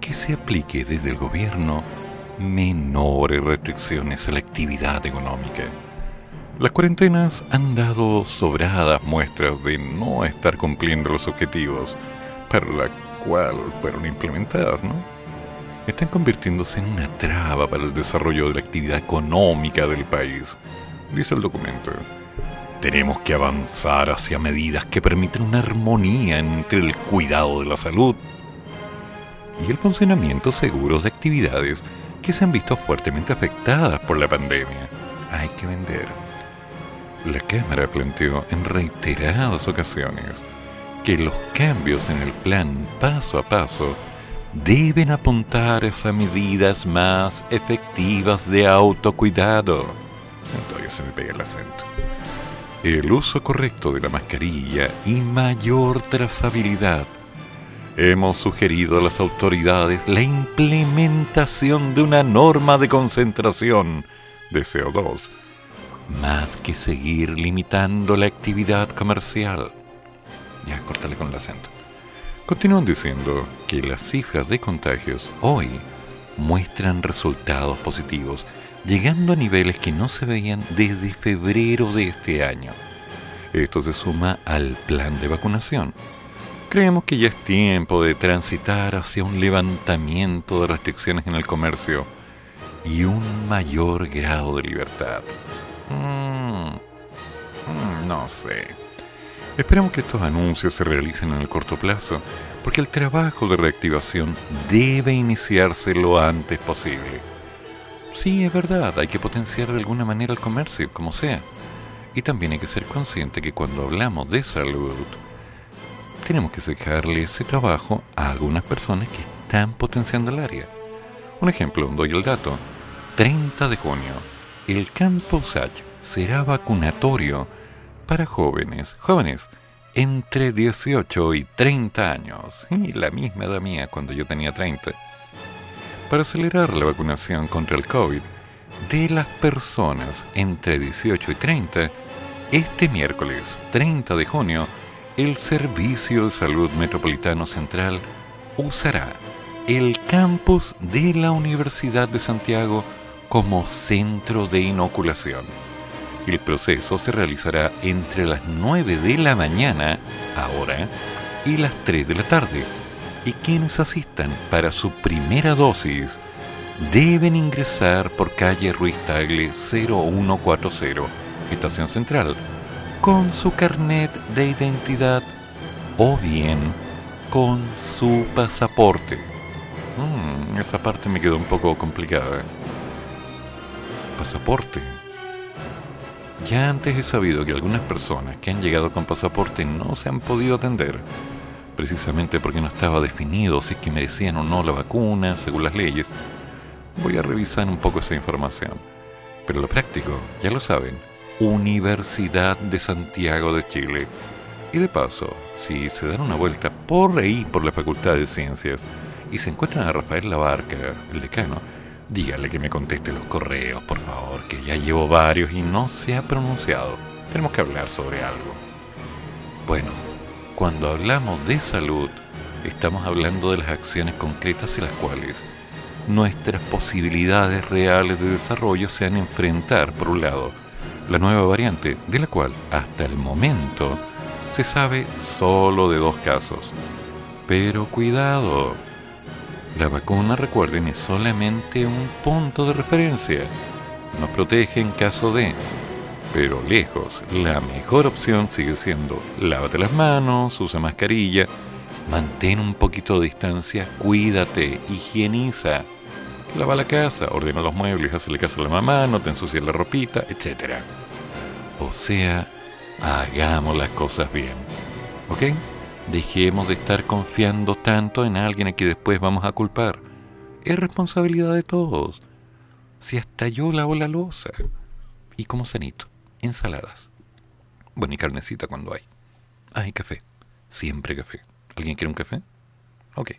que se aplique desde el gobierno menores restricciones a la actividad económica. Las cuarentenas han dado sobradas muestras de no estar cumpliendo los objetivos para la cual fueron implementadas, ¿no? Están convirtiéndose en una traba para el desarrollo de la actividad económica del país, dice el documento. Tenemos que avanzar hacia medidas que permitan una armonía entre el cuidado de la salud y el funcionamiento seguro de actividades que se han visto fuertemente afectadas por la pandemia. Hay que vender. La Cámara planteó en reiteradas ocasiones que los cambios en el plan paso a paso deben apuntar a medidas más efectivas de autocuidado. Entonces se me pega el acento. El uso correcto de la mascarilla y mayor trazabilidad. Hemos sugerido a las autoridades la implementación de una norma de concentración de CO2, más que seguir limitando la actividad comercial. Ya, córtale con el acento. Continúan diciendo que las cifras de contagios hoy muestran resultados positivos, llegando a niveles que no se veían desde febrero de este año. Esto se suma al plan de vacunación. Creemos que ya es tiempo de transitar hacia un levantamiento de restricciones en el comercio y un mayor grado de libertad. Mm, mm, no sé. Esperamos que estos anuncios se realicen en el corto plazo, porque el trabajo de reactivación debe iniciarse lo antes posible. Sí, es verdad, hay que potenciar de alguna manera el comercio, como sea. Y también hay que ser consciente que cuando hablamos de salud, tenemos que dejarle ese trabajo a algunas personas que están potenciando el área. Un ejemplo, doy el dato. 30 de junio, el Campus H será vacunatorio para jóvenes, jóvenes entre 18 y 30 años, y la misma edad mía cuando yo tenía 30, para acelerar la vacunación contra el COVID de las personas entre 18 y 30, este miércoles 30 de junio, el Servicio de Salud Metropolitano Central usará el campus de la Universidad de Santiago como centro de inoculación. El proceso se realizará entre las 9 de la mañana, ahora, y las 3 de la tarde. Y quienes asistan para su primera dosis deben ingresar por calle Ruiz Tagle 0140, Estación Central, con su carnet de identidad o bien con su pasaporte. Mm, esa parte me quedó un poco complicada. Pasaporte. Ya antes he sabido que algunas personas que han llegado con pasaporte no se han podido atender, precisamente porque no estaba definido si es que merecían o no la vacuna, según las leyes. Voy a revisar un poco esa información. Pero lo práctico, ya lo saben, Universidad de Santiago de Chile. Y de paso, si se dan una vuelta por ahí, por la Facultad de Ciencias, y se encuentran a Rafael Labarca, el decano, dígale que me conteste los correos, por favor, que ya llevo varios y no se ha pronunciado. Tenemos que hablar sobre algo. Bueno, cuando hablamos de salud, estamos hablando de las acciones concretas en las cuales nuestras posibilidades reales de desarrollo se han enfrentar, por un lado, la nueva variante, de la cual hasta el momento se sabe solo de dos casos. Pero cuidado, la vacuna, recuerden, es solamente un punto de referencia. Nos protege en caso de... Pero lejos, la mejor opción sigue siendo lávate las manos, usa mascarilla, mantén un poquito de distancia, cuídate, higieniza, lava la casa, ordena los muebles, hazle caso a la mamá, no te ensucies la ropita, etc. O sea, hagamos las cosas bien. ¿Ok? Dejemos de estar confiando tanto en alguien a que después vamos a culpar. Es responsabilidad de todos. Si hasta yo lavo la losa. Y como sanito, ensaladas. Bueno, y carnecita cuando hay. Ah, y café. Siempre café. ¿Alguien quiere un café? Ok.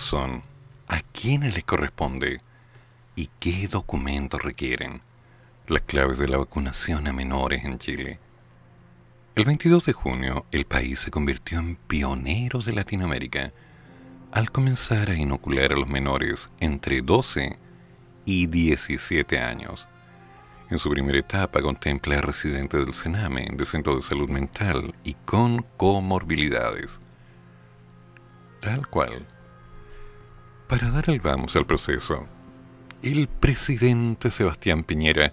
Son? ¿A quiénes les corresponde? ¿Y qué documentos requieren? Las claves de la vacunación a menores en Chile. El 22 de junio, el país se convirtió en pionero de Latinoamérica al comenzar a inocular a los menores entre 12 y 17 años. En su primera etapa contempla a residentes del Sename, de centros de salud mental y con comorbilidades. Tal cual. Para dar el vamos al proceso, el presidente Sebastián Piñera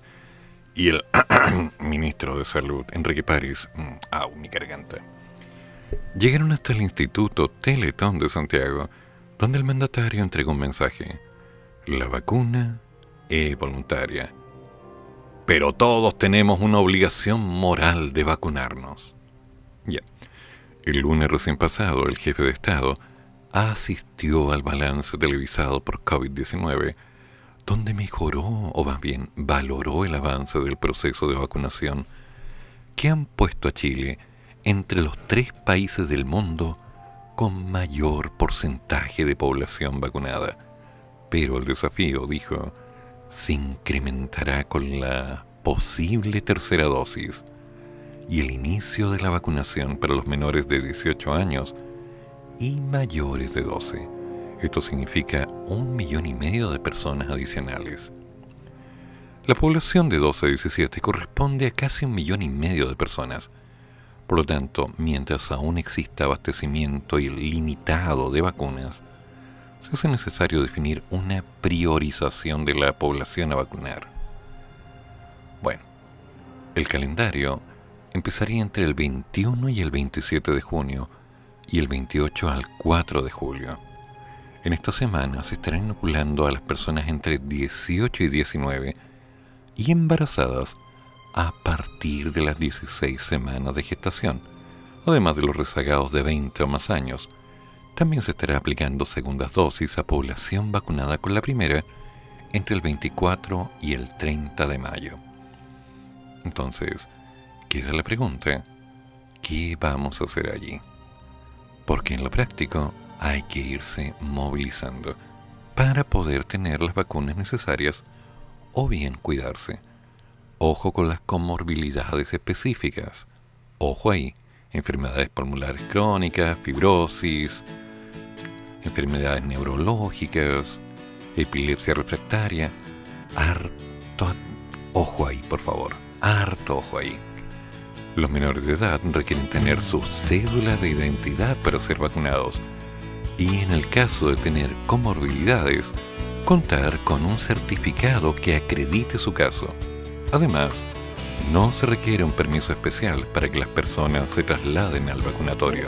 y el (clears throat) ministro de Salud, Enrique París, mm, au, mi garganta, llegaron hasta el Instituto Teletón de Santiago, donde el mandatario entregó un mensaje. La vacuna es voluntaria, pero todos tenemos una obligación moral de vacunarnos. Ya. El lunes recién pasado, el jefe de Estado asistió al balance televisado por COVID-19, donde mejoró, o más bien valoró el avance del proceso de vacunación, que han puesto a Chile entre los tres países del mundo con mayor porcentaje de población vacunada. Pero el desafío, dijo, se incrementará con la posible tercera dosis y el inicio de la vacunación para los menores de 18 años y mayores de 12. Esto significa un millón y medio de personas adicionales. La población de 12 a 17 corresponde a casi un millón y medio de personas. Por lo tanto, mientras aún exista abastecimiento ilimitado de vacunas, se hace necesario definir una priorización de la población a vacunar. Bueno, el calendario empezaría entre el 21 y el 27 de junio y el 28 al 4 de julio. En esta semana se estarán inoculando a las personas entre 18 y 19 y embarazadas a partir de las 16 semanas de gestación, además de los rezagados de 20 o más años. También se estará aplicando segundas dosis a población vacunada con la primera entre el 24 y el 30 de mayo. Entonces, queda la pregunta, ¿qué vamos a hacer allí? Porque en lo práctico hay que irse movilizando para poder tener las vacunas necesarias o bien cuidarse. Ojo con las comorbilidades específicas. Ojo ahí, enfermedades pulmonares crónicas, fibrosis, enfermedades neurológicas, epilepsia refractaria. Harto ojo ahí, por favor. Harto ojo ahí. Los menores de edad requieren tener su cédula de identidad para ser vacunados. Y en el caso de tener comorbilidades, contar con un certificado que acredite su caso. Además, no se requiere un permiso especial para que las personas se trasladen al vacunatorio.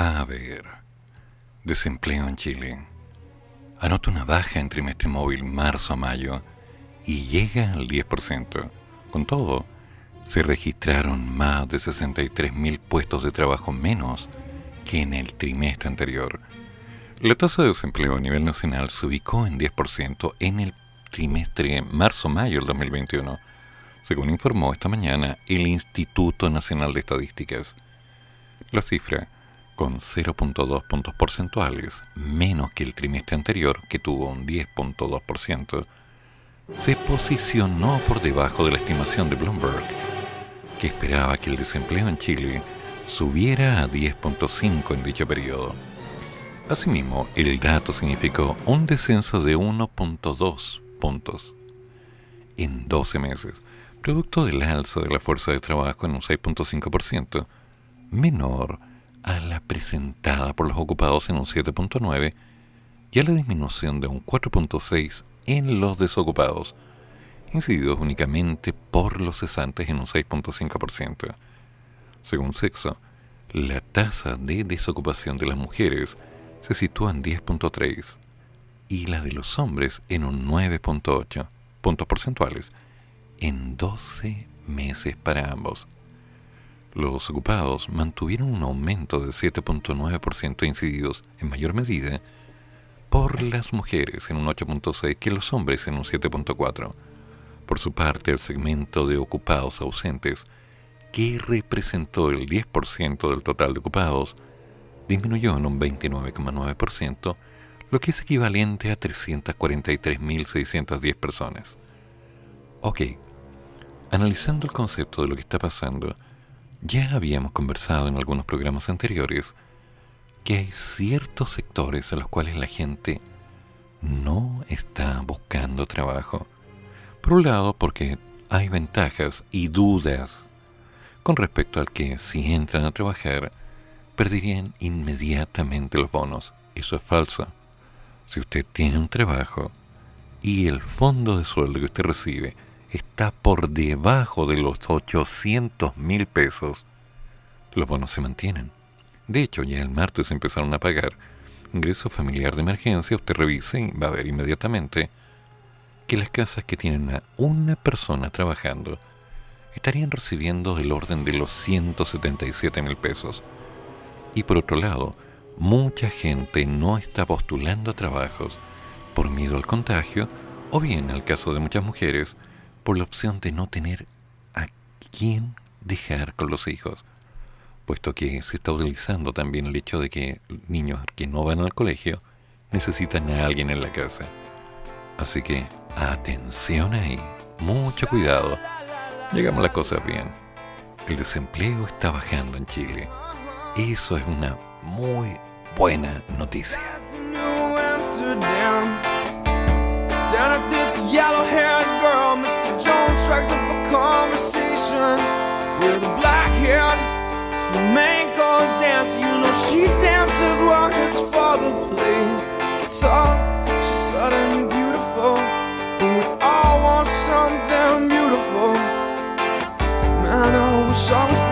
A ver, desempleo en Chile. Anota una baja en trimestre móvil marzo a mayo y llega al 10%. Con todo, se registraron más de 63.000 puestos de trabajo menos que en el trimestre anterior. La tasa de desempleo a nivel nacional se ubicó en 10% en el trimestre marzo-mayo del 2021, según informó esta mañana el Instituto Nacional de Estadísticas. La cifra, con 0.2 puntos porcentuales menos que el trimestre anterior, que tuvo un 10.2%, se posicionó por debajo de la estimación de Bloomberg, que esperaba que el desempleo en Chile subiera a 10.5 en dicho periodo. Asimismo, el dato significó un descenso de 1.2 puntos en 12 meses, producto del alza de la fuerza de trabajo en un 6.5%, menor a la presentada por los ocupados en un 7.9% y a la disminución de un 4.6% en los desocupados, incididos únicamente por los cesantes en un 6.5%. Según sexo, la tasa de desocupación de las mujeres se sitúa en 10.3 y la de los hombres en un 9.8 puntos porcentuales en 12 meses para ambos. Los ocupados mantuvieron un aumento de 7.9% incididos en mayor medida por las mujeres en un 8.6 que los hombres en un 7.4. Por su parte, el segmento de ocupados ausentes, que representó el 10% del total de ocupados, disminuyó en un 29,9%, lo que es equivalente a 343.610 personas. Ok, analizando el concepto de lo que está pasando, ya habíamos conversado en algunos programas anteriores que hay ciertos sectores a los cuales la gente no está buscando trabajo. Por un lado, porque hay ventajas y dudas con respecto al que si entran a trabajar perderían inmediatamente los bonos. Eso es falso. Si usted tiene un trabajo y el fondo de sueldo que usted recibe está por debajo de los 800 mil pesos, los bonos se mantienen. De hecho, ya el martes empezaron a pagar ingreso familiar de emergencia. Usted revise y va a ver inmediatamente que las casas que tienen a una persona trabajando estarían recibiendo del orden de los 177 mil pesos. Y por otro lado, mucha gente no está postulando a trabajos por miedo al contagio o bien, al caso de muchas mujeres, por la opción de no tener a quién dejar con los hijos, puesto que se está utilizando también el hecho de que niños que no van al colegio necesitan a alguien en la casa. Así que atención ahí, mucho cuidado, llegamos las cosas bien. El desempleo está bajando en Chile. Eso es una muy buena noticia. Strikes up a conversation with a black-haired flamenco dancer. You know she dances while his father plays guitar. She's suddenly beautiful, and we all want something beautiful. Man, I wish I was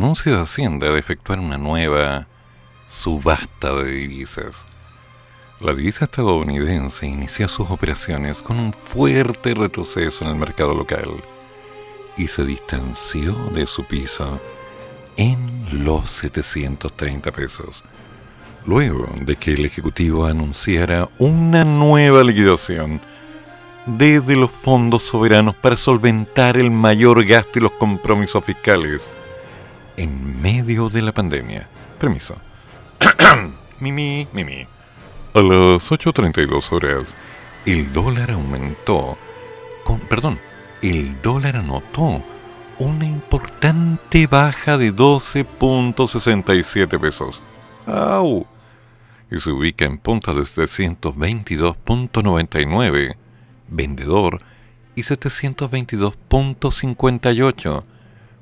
anuncio de Hacienda de efectuar una nueva subasta de divisas. La divisa estadounidense inició sus operaciones con un fuerte retroceso en el mercado local y se distanció de su piso en los 730 pesos, luego de que el Ejecutivo anunciara una nueva liquidación desde los fondos soberanos para solventar el mayor gasto y los compromisos fiscales en medio de la pandemia. Permiso. (coughs) mimi, mimi. A las 8.32 horas, el dólar aumentó. Perdón, el dólar anotó una importante baja de 12.67 pesos. ¡Au! Y se ubica en punta de 722.99 vendedor y 722.58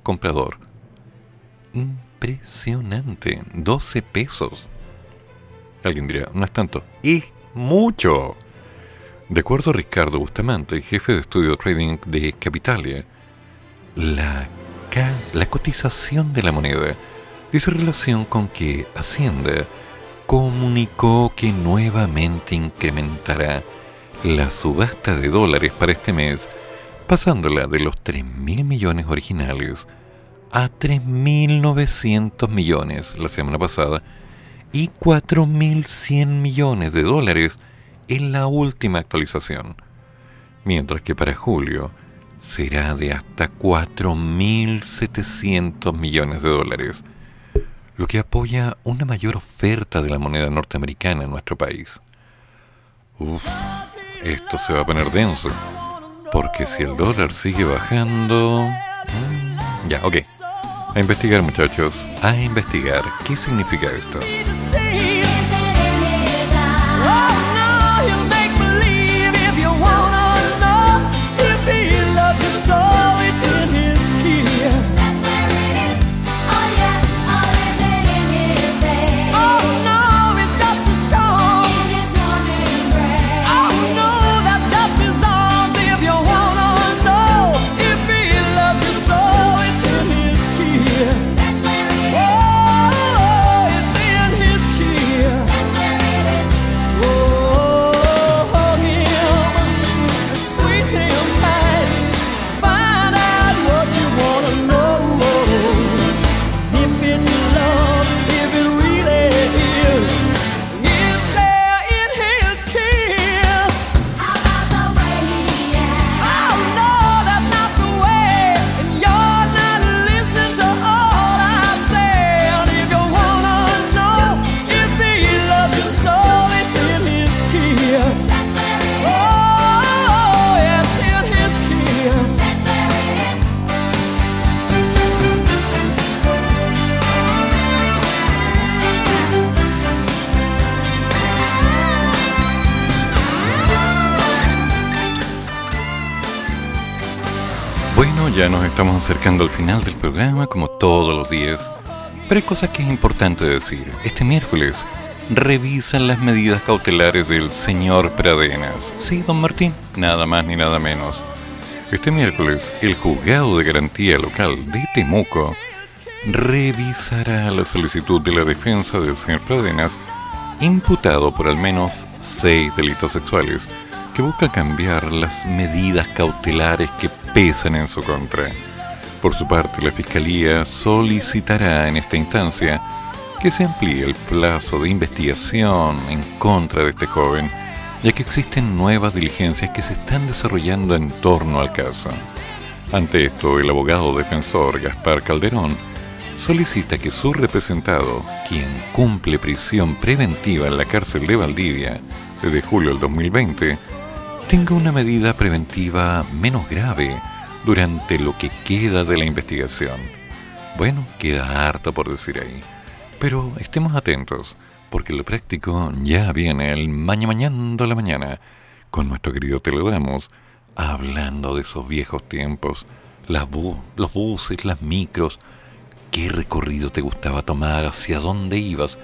comprador. Impresionante, 12 pesos. Alguien dirá, no es tanto, es mucho. De acuerdo a Ricardo Bustamante, jefe de estudio trading de Capitalia, la, la cotización de la moneda dice relación con que Hacienda comunicó que nuevamente incrementará la subasta de dólares para este mes, pasándola de los 3.000 millones originales a 3.900 millones la semana pasada y 4.100 millones de dólares en la última actualización, mientras que para julio será de hasta 4.700 millones de dólares, lo que apoya una mayor oferta de la moneda norteamericana en nuestro país. Uf, esto se va a poner denso, porque si el dólar sigue bajando... mm, Ya, ok. A investigar muchachos, a investigar. ¿Qué significa esto? Ya nos estamos acercando al final del programa, como todos los días. Pero hay cosas que es importante decir. Este miércoles revisan las medidas cautelares del señor Pradenas. Sí, don Martín, nada más ni nada menos. Este miércoles, el juzgado de garantía local de Temuco revisará la solicitud de la defensa del señor Pradenas, imputado por al menos seis delitos sexuales, que busca cambiar las medidas cautelares que pesan en su contra. Por su parte, la Fiscalía solicitará en esta instancia que se amplíe el plazo de investigación en contra de este joven, ya que existen nuevas diligencias que se están desarrollando en torno al caso. Ante esto, el abogado defensor Gaspar Calderón solicita que su representado, quien cumple prisión preventiva en la cárcel de Valdivia desde julio del 2020, tenga una medida preventiva menos grave durante lo que queda de la investigación. Bueno, queda harto por decir ahí. Pero estemos atentos, porque lo práctico ya viene el maña mañando la mañana, con nuestro querido Teledamos, hablando de esos viejos tiempos, las bu- los buses, las micros, qué recorrido te gustaba tomar, hacia dónde ibas,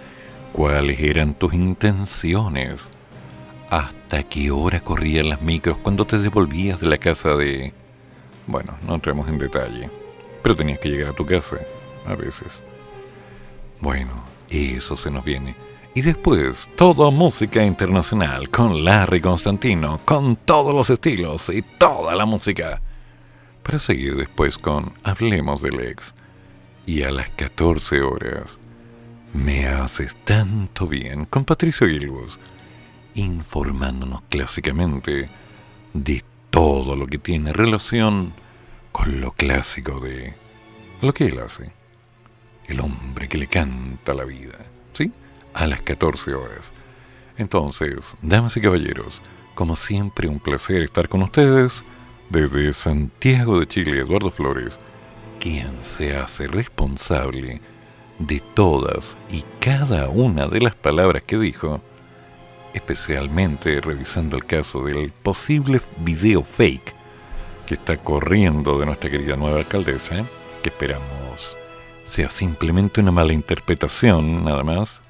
cuáles eran tus intenciones. ¿Hasta qué hora corrían las micros cuando te devolvías de la casa de... Bueno, no entremos en detalle, pero tenías que llegar a tu casa, a veces. Bueno, eso se nos viene. Y después, toda música internacional con Larry Constantino, con todos los estilos y toda la música. Para seguir después con Hablemos del Ex. Y a las 14 horas, Me haces tanto bien con Patricio Gilbus, informándonos clásicamente de todo lo que tiene relación con lo clásico de lo que él hace. El hombre que le canta la vida, ¿sí? A las 14 horas. Entonces, damas y caballeros, como siempre un placer estar con ustedes desde Santiago de Chile, Eduardo Flores, quien se hace responsable de todas y cada una de las palabras que dijo, especialmente revisando el caso del posible video fake que está corriendo de nuestra querida nueva alcaldesa, que esperamos sea simplemente una mala interpretación nada más,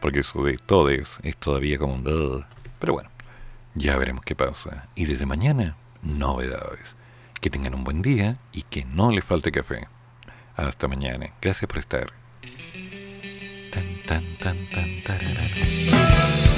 porque eso de todes es todavía como un... Pero bueno, ya veremos qué pasa. Y desde mañana, novedades. Que tengan un buen día y que no les falte café. Hasta mañana. Gracias por estar. Tan, tan, tan, tan.